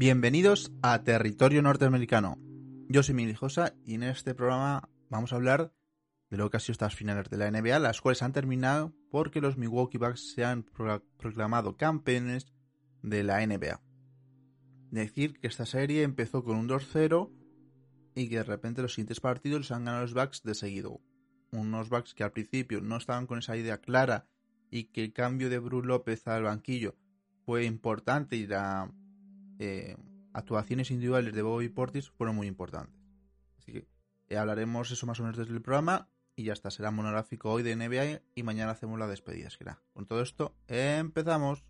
Bienvenidos a Territorio Norteamericano. Yo soy Mili Josa y en este programa vamos a hablar de lo que ha sido estas finales de la NBA, las cuales han terminado porque los Milwaukee Bucks se han proclamado campeones de la NBA. Decir que esta serie empezó con un 2-0 y que de repente los siguientes partidos los han ganado los Bucks de seguido. Unos Bucks que al principio no estaban con esa idea clara y que el cambio de Bruce López al banquillo fue importante y la eh, actuaciones individuales de Bobby Portis fueron muy importantes. Así que eh, hablaremos eso más o menos desde el programa y ya está, será monográfico hoy de NBA y mañana hacemos la despedida, será. Con todo esto, empezamos.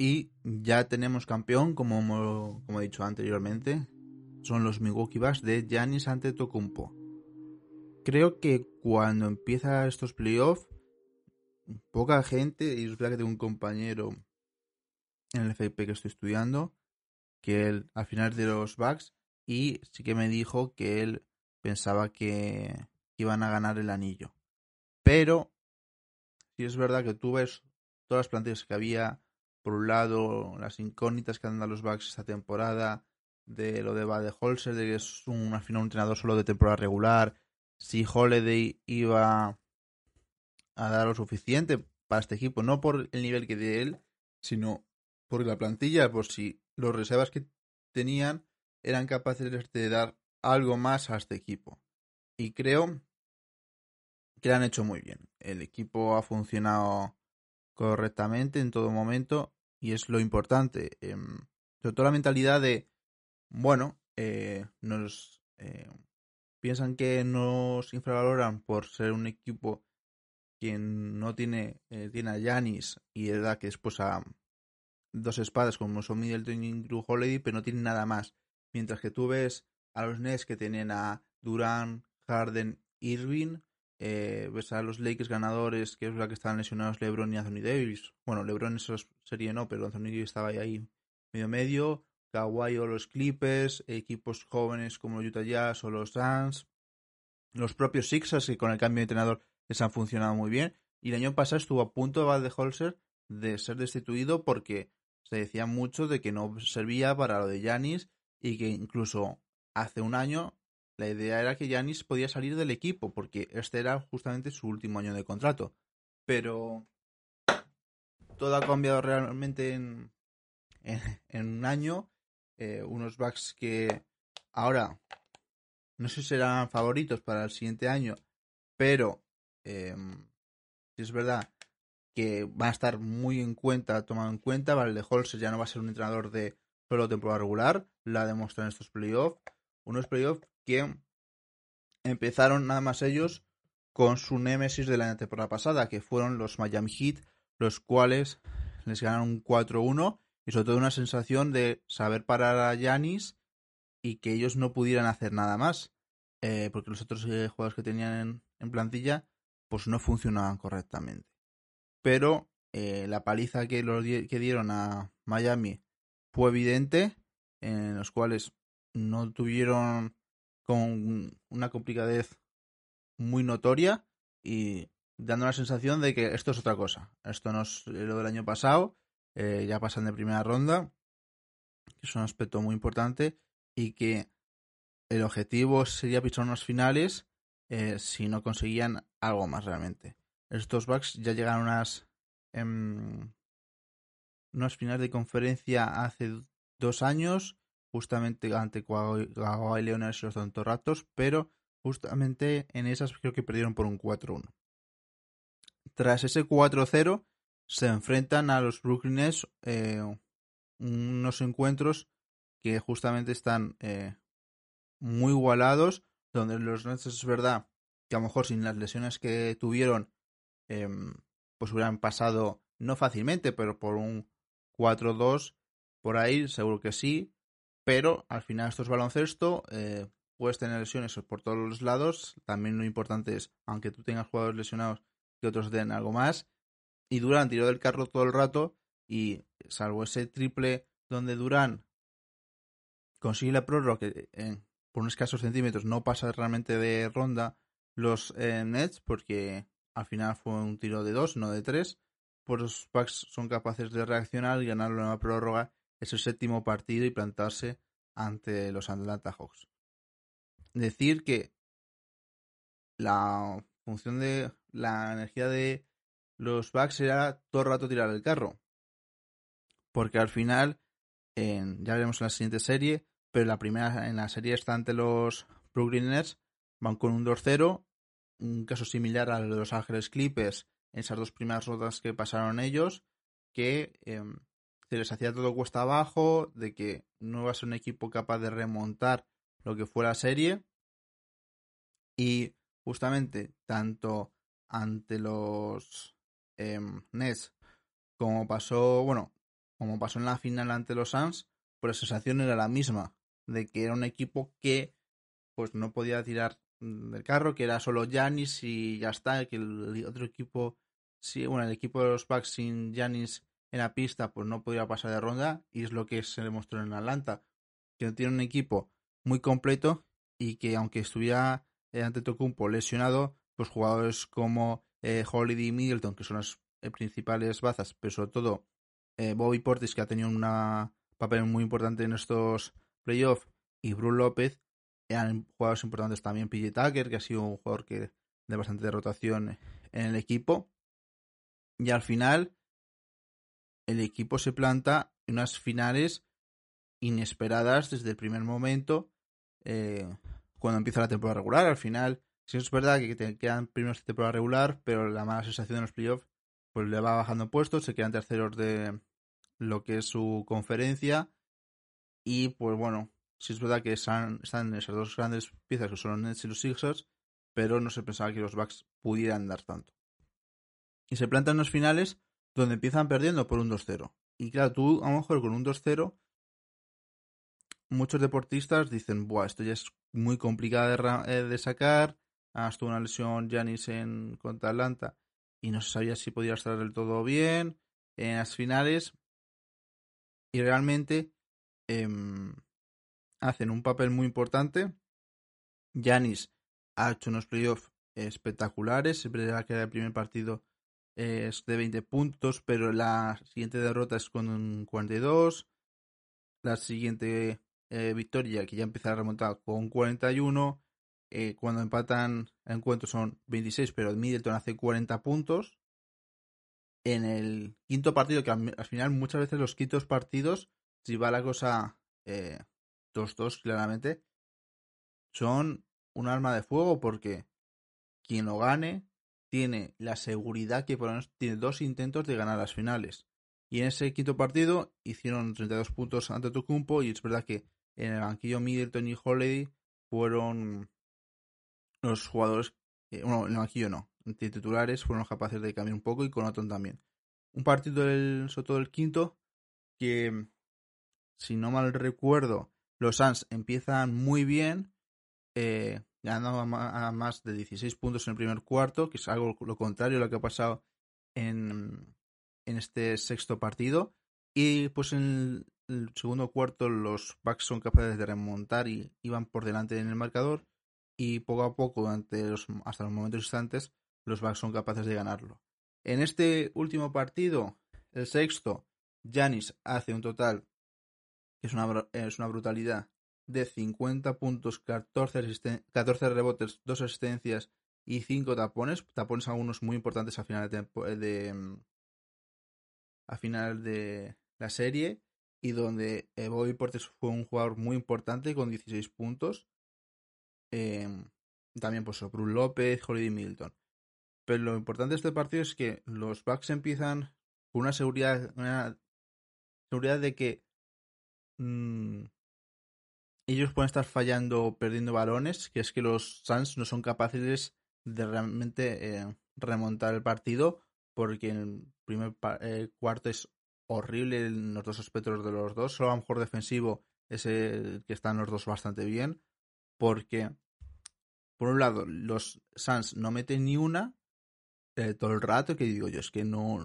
Y ya tenemos campeón, como, como he dicho anteriormente. Son los Milwaukee Bucks de Giannis Antetokounmpo. Creo que cuando empieza estos playoffs, poca gente, y es verdad que tengo un compañero en el FP que estoy estudiando, que él al final de los Bucks, y sí que me dijo que él pensaba que iban a ganar el anillo. Pero, si es verdad que tú ves todas las plantillas que había por un lado, las incógnitas que han dado los Bucks esta temporada, de lo de Bade Holzer, de que es un, al final un entrenador solo de temporada regular, si Holiday iba a dar lo suficiente para este equipo, no por el nivel que de él, sino por la plantilla, por si los reservas que tenían eran capaces de dar algo más a este equipo. Y creo que lo han hecho muy bien. El equipo ha funcionado correctamente en todo momento y es lo importante. Eh, sobre todo la mentalidad de, bueno, eh, nos eh, piensan que nos infravaloran por ser un equipo que no tiene, eh, tiene a Yanis y da que después a dos espadas como son Middleton y Drew Holiday, pero no tienen nada más. Mientras que tú ves a los Nets que tienen a Durant, Harden, Irving, eh, ves a los Lakers ganadores, que es la que estaban lesionados LeBron y Anthony Davis. Bueno, LeBron en esa serie no, pero Anthony Davis estaba ahí medio medio. Kawhi o los Clippers, equipos jóvenes como los Utah Jazz o los Suns. Los propios Sixers, que con el cambio de entrenador les han funcionado muy bien. Y el año pasado estuvo a punto de Valdeholzer de ser destituido porque se decía mucho de que no servía para lo de Yanis y que incluso hace un año la idea era que Yanis podía salir del equipo porque este era justamente su último año de contrato. Pero todo ha cambiado realmente en, en, un año. Eh, unos backs que ahora no sé si serán favoritos para el siguiente año, pero eh, es verdad que van a estar muy en cuenta, tomado en cuenta. Vale, Holzer ya no va a ser un entrenador de solo temporada regular, la demostrado en estos playoffs. Unos playoffs que empezaron nada más ellos con su némesis de la temporada pasada, que fueron los Miami Heat, los cuales les ganaron 4-1 y sobre todo una sensación de saber parar a Yanis y que ellos no pudieran hacer nada más, eh, porque los otros eh, jugadores que tenían en, plantilla pues no funcionaban correctamente. Pero eh, la paliza que, los que dieron a Miami fue evidente, en los cuales no tuvieron con una complicadez muy notoria y dando la sensación de que esto es otra cosa. Esto no es lo del año pasado, eh, ya pasan de primera ronda, que es un aspecto muy importante y que el objetivo sería pisar unos finales eh, si no conseguían algo más realmente. Estos bugs ya llegan a unas em, unas finales de conferencia hace dos años, justamente ante Kawhi Leonard y los Tontorratos, pero justamente en esas creo que perdieron por un 4-1. Tras ese 4-0 se enfrentan a los Brooklyn Nets eh, unos encuentros que justamente están eh, muy igualados, donde los Nets es verdad que a lo mejor sin las lesiones que tuvieron, em, pues hubieran pasado no fácilmente, pero por un 4-2 por ahí, seguro que sí, pero al final esto es baloncesto, eh, puedes tener lesiones por todos los lados, también lo importante es, aunque tú tengas jugadores lesionados, que otros den algo más, y Durán tiró del carro todo el rato, y salvo ese triple donde Durán consigue la prórroga que por unos escasos centímetros no pasa realmente de ronda los eh, Nets porque al final fue un tiro de dos, no de tres. Pues los Bucks son capaces de reaccionar y ganar la prórroga ese séptimo partido y plantarse ante los Atlanta Hawks. Decir que la función de la energía de los Bucks era todo el rato tirar el carro. Porque al final, ya veremos en la siguiente serie, pero la primera en la serie está ante los Brooklyn van con un 2-0, un caso similar al de los Ángeles Clippers en esas dos primeras rondas que pasaron ellos, que em, se les hacía todo cuesta abajo, de que no iba a ser un equipo capaz de remontar lo que fue la serie. Y justamente tanto ante los em, Nets como pasó, bueno, como pasó en la final ante los Suns, pues la sensación era la misma de que era un equipo que pues no podía tirar del carro, que era solo Janis y ya está, que el otro equipo, sí, bueno, el equipo de los Bucks sin Janis en la pista, pues no podía pasar de ronda, y es lo que se demostró en Atlanta, que tiene un equipo muy completo y que aunque estuviera eh, ante Tocumpo lesionado, pues jugadores como eh, Holiday y Middleton, que son las eh, principales bazas, pero sobre todo Bobby Portis, que ha tenido un papel muy importante en estos playoff y Bruce López eran jugadores importantes también. PJ Tucker, que ha sido un jugador que de bastante rotación en el equipo. Y al final, el equipo se planta en unas finales inesperadas desde el primer momento. Eh, cuando empieza la temporada regular, al final, sí es verdad que te quedan primeros de temporada regular, pero la mala sensación de los playoffs pues le va bajando puestos, se quedan terceros de lo que es su conferencia y pues bueno, sí es verdad que están, están esas dos grandes piezas que son los Nets y los Sixers, pero no se pensaba que los Bucks pudieran dar tanto. Y se plantan los finales donde empiezan perdiendo por un 2-0. Y claro, tú a lo mejor con un 2-0, muchos deportistas dicen, Buah, esto ya es muy complicado de, eh, de sacar. Hasta una lesión Janis en contra Atlanta y no se sabía si podía estar del todo bien en las finales. Y realmente Em, hacen un papel muy importante. Yanis ha hecho unos playoffs espectaculares. Es verdad que el primer partido es de 20 puntos, pero la siguiente derrota es con 42. La siguiente eh, victoria, que ya empieza a remontar con 41. Eh, cuando empatan el encuentro son 26, pero Middleton hace 40 puntos. En el quinto partido, que al final muchas veces los quintos partidos si va la cosa 2-2 eh, claramente, son un arma de fuego porque quien lo gane tiene la seguridad que por lo menos tiene dos intentos de ganar las finales. Y en ese quinto partido hicieron 32 puntos ante Tucumpo y es verdad que en el banquillo Middleton y Holiday fueron los jugadores, bueno, en el banquillo no, titulares fueron capaces de cambiar un poco y con Otton también. Un partido del, sobre todo el quinto que si no mal recuerdo, los Suns empiezan muy bien, eh, ganando a, más de 16 puntos en el primer cuarto, que es algo lo contrario a lo que ha pasado en, en este sexto partido. Y pues en el, segundo cuarto los Bucks son capaces de remontar y iban por delante en el marcador. Y poco a poco, durante hasta los momentos instantes, los Bucks son capaces de ganarlo. En este último partido, el sexto, Janis hace un total que es una, es una brutalidad, de 50 puntos, 14, 14 rebotes, 2 asistencias y 5 tapones. Tapones algunos muy importantes al final de, de a final de la serie y donde eh, Bobby Portes fue un jugador muy importante con 16 puntos. Em, también pues Bruce López, Holiday Milton. Pero lo importante de este partido es que los Bucks empiezan con una seguridad, una seguridad de que mm, ellos pueden estar fallando perdiendo balones, que es que los Suns no son capaces de realmente eh, remontar el partido, porque el primer eh, cuarto es horrible en los dos aspectos de los dos. Solo a lo mejor defensivo es el que están los dos bastante bien, porque por un lado los Suns no meten ni una eh, todo el rato, que digo yo, es que no,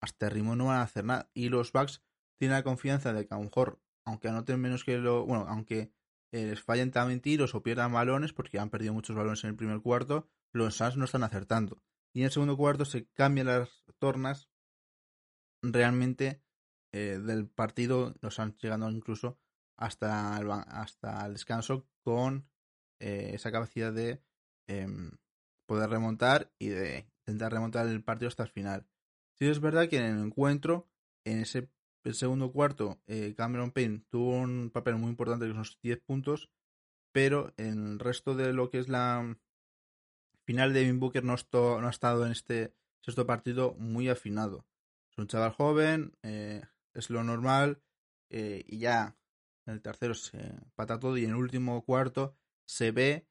hasta el ritmo no van a hacer nada. Y los Bucks tienen la confianza de que a lo mejor aunque anoten menos que lo. Bueno, aunque eh, les fallen también tiros o pierdan balones, porque han perdido muchos balones en el primer cuarto, los Suns no están acertando. Y en el segundo cuarto se cambian las tornas realmente eh, del partido, los Suns llegando incluso hasta el, hasta el descanso con eh, esa capacidad de em, poder remontar y de intentar remontar el partido hasta el final. Sí es verdad que en el encuentro, en ese el segundo cuarto, eh, Cameron Payne tuvo un papel muy importante con unos 10 puntos, pero en el resto de lo que es la final, Devin Booker no, no ha estado en este sexto partido muy afinado. Es un chaval joven, eh, es lo normal, eh, y ya en el tercero se pata todo, y en el último cuarto se ve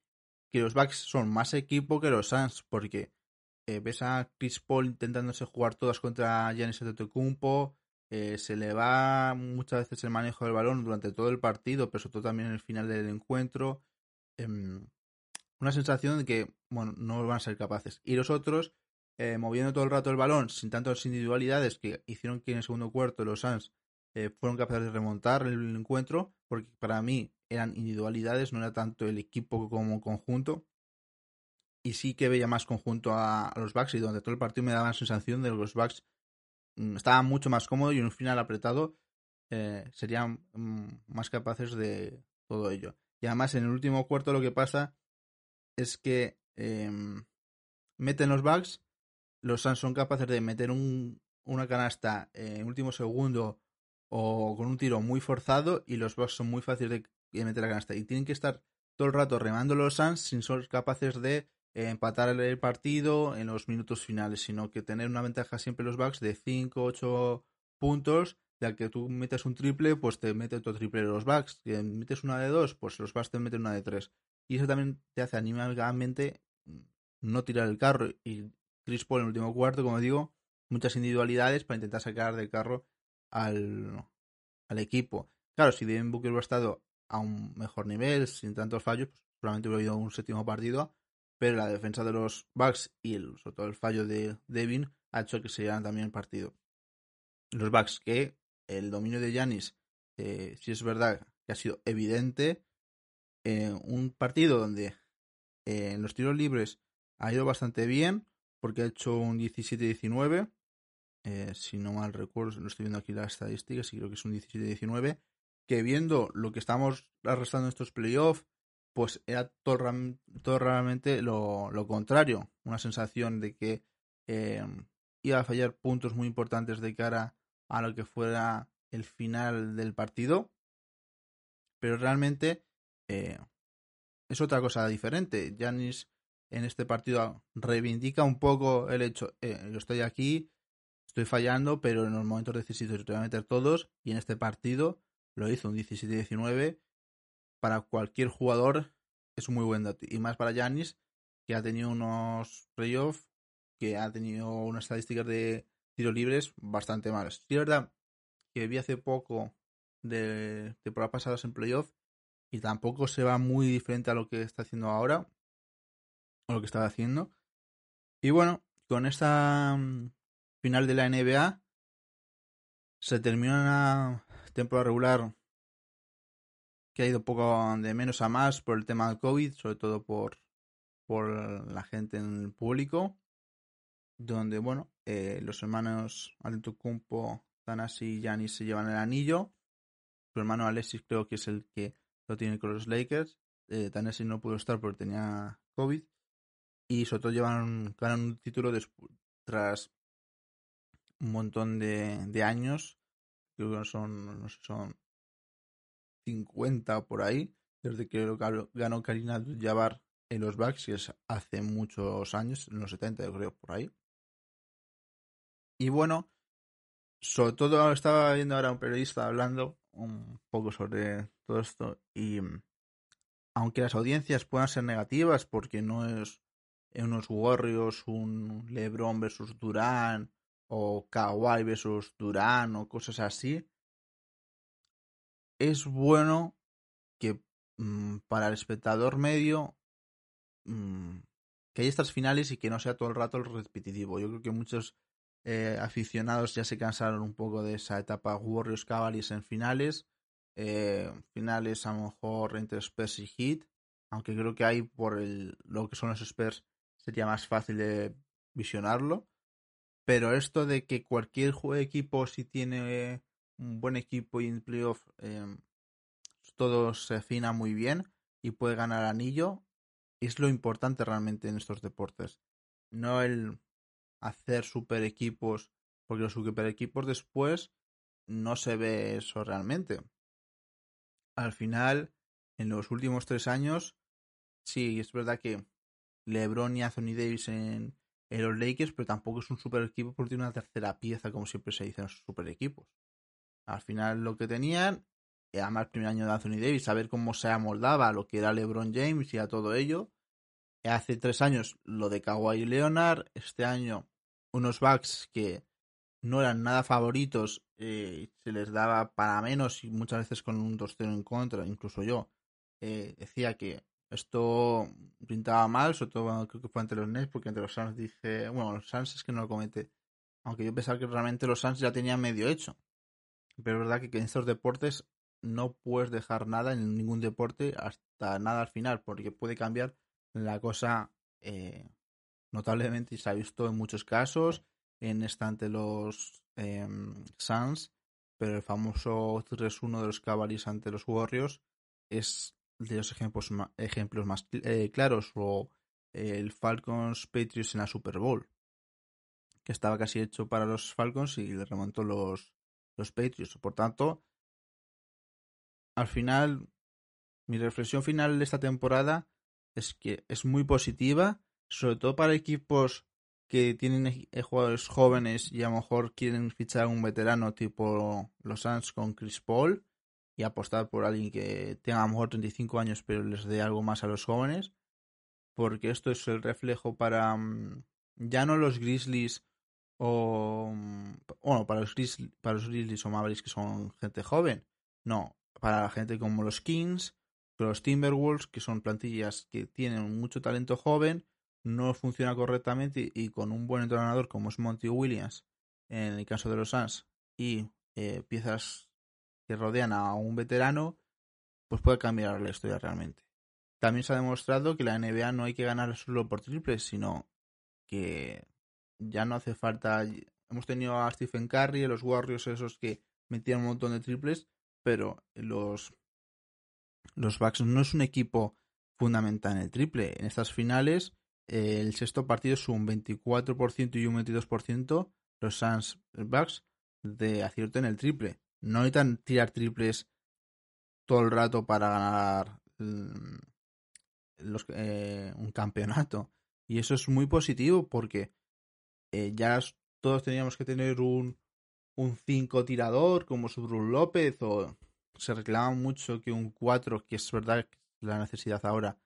que los Bucks son más equipo que los Suns, porque ves a Chris Paul intentándose jugar todas contra Giannis Antetokounmpo, eh, se le va muchas veces el manejo del balón durante todo el partido, pero sobre todo también en el final del encuentro. Em, una sensación de que, bueno, no van a ser capaces. Y los otros, eh, moviendo todo el rato el balón, sin tantas individualidades que hicieron que en el segundo cuarto los Suns eh, fueron capaces de remontar el encuentro, porque para mí eran individualidades, no era tanto el equipo como conjunto. Y sí que veía más conjunto a, los Bucks y durante todo el partido me daba la sensación de que los Bucks estaba mucho más cómodo y en un final apretado eh, serían mm, más capaces de todo ello. Y además en el último cuarto lo que pasa es que em, meten los bugs, los Suns son capaces de meter un, una canasta en último segundo o con un tiro muy forzado y los bugs son muy fáciles de meter la canasta y tienen que estar todo el rato remando los Suns sin ser capaces de empatar el partido en los minutos finales, sino que tener una ventaja siempre los Bucks de 5, 8 puntos, al que tú metes un triple, pues te mete otro triple los Bucks, si metes una de 2, pues los Bucks te meten una de 3. Y eso también te hace animalmente no tirar el carro. Y Chris Paul en el último cuarto, como digo, muchas individualidades para intentar sacar del carro al, al equipo. Claro, si Devin Booker hubiera estado a un mejor nivel, sin tantos fallos, pues probablemente hubiera ido un séptimo partido pero la defensa de los Bucks y el, sobre todo el fallo de Devin ha hecho que se llevan también el partido. Los Bucks que el dominio de Yanis, eh, si es verdad que ha sido evidente, eh, un partido donde eh, en los tiros libres ha ido bastante bien, porque ha hecho un 17-19, si no mal recuerdo, no estoy viendo aquí las estadísticas, y creo que es un 17-19, que viendo lo que estamos arrastrando en estos playoffs, pues era todo, realmente lo, contrario. Una sensación de que em, iba a fallar puntos muy importantes de cara a lo que fuera el final del partido. Pero realmente eh, es otra cosa diferente. Janis en este partido reivindica un poco el hecho, eh, yo estoy aquí, estoy fallando, pero en los momentos decisivos te voy a meter todos. Y en este partido lo hizo un 17-19 para cualquier jugador es un muy buen dato. Y más para Yanis, que ha tenido unos playoffs, que ha tenido unas estadísticas de tiros libres bastante malas. Sí, es verdad que vi hace poco de temporadas pasadas en playoff y tampoco se va muy diferente a lo que está haciendo ahora, o lo que estaba haciendo. Y bueno, con esta mm, final de la NBA se termina la temporada regular que ha ido poco de menos a más por el tema del COVID, sobre todo por, por la gente en el público, donde, bueno, eh, los hermanos Antetokounmpo, Tanasi y Giannis se llevan el anillo. Su hermano Alexis creo que es el que lo tiene con los Lakers. Eh, Tanasi no pudo estar porque tenía COVID. Y sobre todo llevan, ganan un título tras un montón de, de años, creo que son, no sé, son 50 por ahí, desde que ganó Karina Jabbar en los Bucks, que es hace muchos años, en los 70 creo, por ahí. Y bueno, sobre todo estaba viendo ahora un periodista hablando un poco sobre todo esto y mm, aunque las audiencias puedan ser negativas porque no es unos Warriors un LeBron versus Durán o Kawhi versus Durán o cosas así es bueno que mm, para el espectador medio mm, que haya estas finales y que no sea todo el rato el repetitivo yo creo que muchos eh, aficionados ya se cansaron un poco de esa etapa Warriors Cavaliers en finales. Eh, finales a lo mejor entre Spurs y Heat. Aunque creo que ahí por el, lo que son los Spurs sería más fácil de visionarlo. Pero esto de que cualquier equipo si tiene un buen equipo y en playoff eh, todo se afina muy bien y puede ganar anillo, es lo importante realmente en estos deportes. No el hacer super equipos, porque los super equipos después no se ve eso realmente. Al final, en los últimos tres años, sí, es verdad que LeBron y Anthony Davis en, los Lakers, pero tampoco es un super equipo porque tiene una tercera pieza, como siempre se dice en los super equipos. Al final, lo que tenían, además el primer año de Anthony Davis, a ver cómo se amoldaba lo que era LeBron James y a todo ello. Hace tres años lo de Kawhi Leonard, este año unos Bucks que no eran nada favoritos, eh, se les daba para menos y muchas veces con un 2-0 en contra, incluso yo eh, decía que esto pintaba mal, sobre todo creo que fue ante los Nets, porque entre los Suns dije, bueno, los Suns es que no lo comenté, aunque yo pensaba que realmente los Suns ya tenían medio hecho. Pero es verdad que en estos deportes no puedes dejar nada en ningún deporte hasta nada al final, porque puede cambiar la cosa eh, notablemente y se ha visto en muchos casos. En esta ante los eh, Suns, pero el famoso 3-1 de los Cavaliers ante los Warriors es de los ejemplos, ejemplos más eh, claros o el Falcons Patriots en la Super Bowl que estaba casi hecho para los Falcons y le remontó los, los Patriots. Por tanto, al final, mi reflexión final de esta temporada es que es muy positiva sobre todo para equipos que tienen jugadores jóvenes y a lo mejor quieren fichar a un veterano tipo los Suns con Chris Paul y apostar por alguien que tenga a lo mejor 35 años pero les dé algo más a los jóvenes porque esto es el reflejo para mm, ya no los Grizzlies o bueno para los Grizzlies, para los Grizzlies o Mavericks que son gente joven no para la gente como los Kings los Timberwolves que son plantillas que tienen mucho talento joven no funciona correctamente y con un buen entrenador como es Monty Williams, en el caso de los Suns, y eh, piezas que rodean a un veterano, pues puede cambiar la historia realmente. También se ha demostrado que la NBA no hay que ganar solo por triples, sino que ya no hace falta. Hemos tenido a Stephen Curry, los Warriors esos que metían un montón de triples, pero los los Bucks no es un equipo fundamental en el triple. En estas finales el sexto partido es un 24% y un 22% los Suns Bucks de acierto en el triple. No necesitan tirar triples todo el rato para ganar mm, eh, un campeonato. Y eso es muy positivo porque eh, ya todos teníamos que tener un, un 5 tirador como Subrun López o se reclama mucho que un 4, que es verdad la necesidad ahora,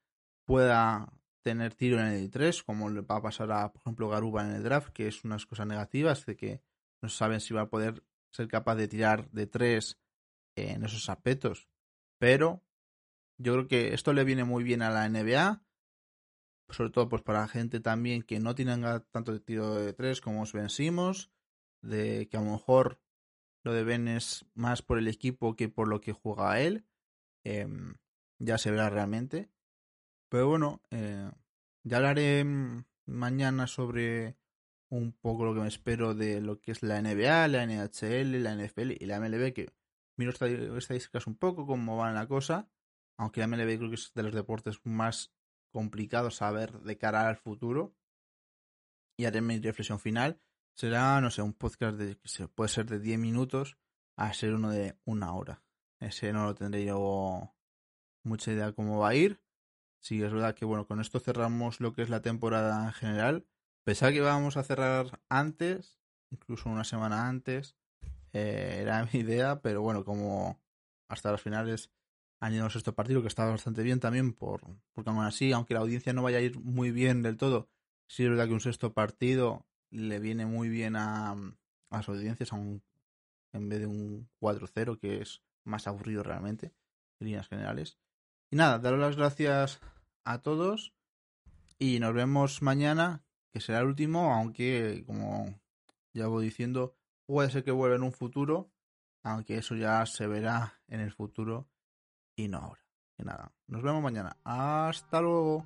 pueda tener tiro en el 3, como le va a pasar a, por ejemplo, Garuba en el draft, que es unas cosas negativas de que no saben si va a poder ser capaz de tirar de 3 en esos aspectos. Pero yo creo que esto le viene muy bien a la NBA, sobre todo pues para gente también que no tenga tanto tiro de 3 como os vencimos, de que a lo mejor lo de Ben es más por el equipo que por lo que juega él. Em, ya se verá realmente. Pero bueno, eh, ya hablaré mañana sobre un poco lo que me espero de lo que es la NBA, la NHL, la NFL y la MLB, que miro estadísticas un poco, cómo va la cosa, aunque la MLB creo que es de los deportes más complicados a ver de cara al futuro. Y haré mi reflexión final. será, no sé, un podcast de, puede ser de 10 minutos a ser uno de una hora. Ese no lo tendré yo mucha idea cómo va a ir. Sí, es verdad que bueno, con esto cerramos lo que es la temporada en general. Pensaba que íbamos a cerrar antes, incluso una semana antes. Eh, era mi idea, pero bueno, como hasta las finales han ido a sexto partido, que estaba bastante bien también, por, porque aún así, aunque la audiencia no vaya a ir muy bien del todo, sí es verdad que un sexto partido le viene muy bien a, las audiencias, en vez de un 4-0, que es más aburrido realmente, en líneas generales. Y nada, daros las gracias a todos y nos vemos mañana, que será el último, aunque como ya voy diciendo, puede ser que vuelva en un futuro, aunque eso ya se verá en el futuro y no ahora. Y nada, nos vemos mañana. Hasta luego.